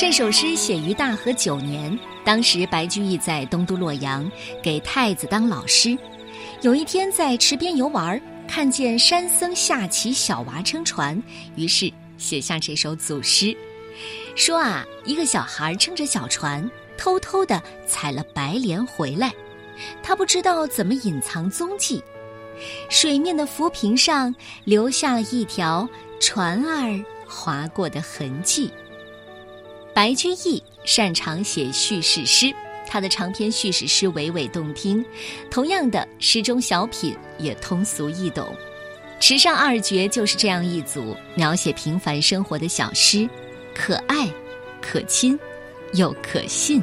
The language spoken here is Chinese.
这首诗写于大和九年，当时白居易在东都洛阳给太子当老师。有一天在池边游玩，看见山僧下棋，小娃撑船，于是写下这首组诗，说啊，一个小孩撑着小船，偷偷的采了白莲回来，他不知道怎么隐藏踪迹，水面的浮萍上留下了一条船儿划过的痕迹。白居易擅长写叙事诗，他的长篇叙事诗娓娓动听。同样的，诗中小品也通俗易懂。池上二绝就是这样一组描写平凡生活的小诗，可爱、可亲，又可信。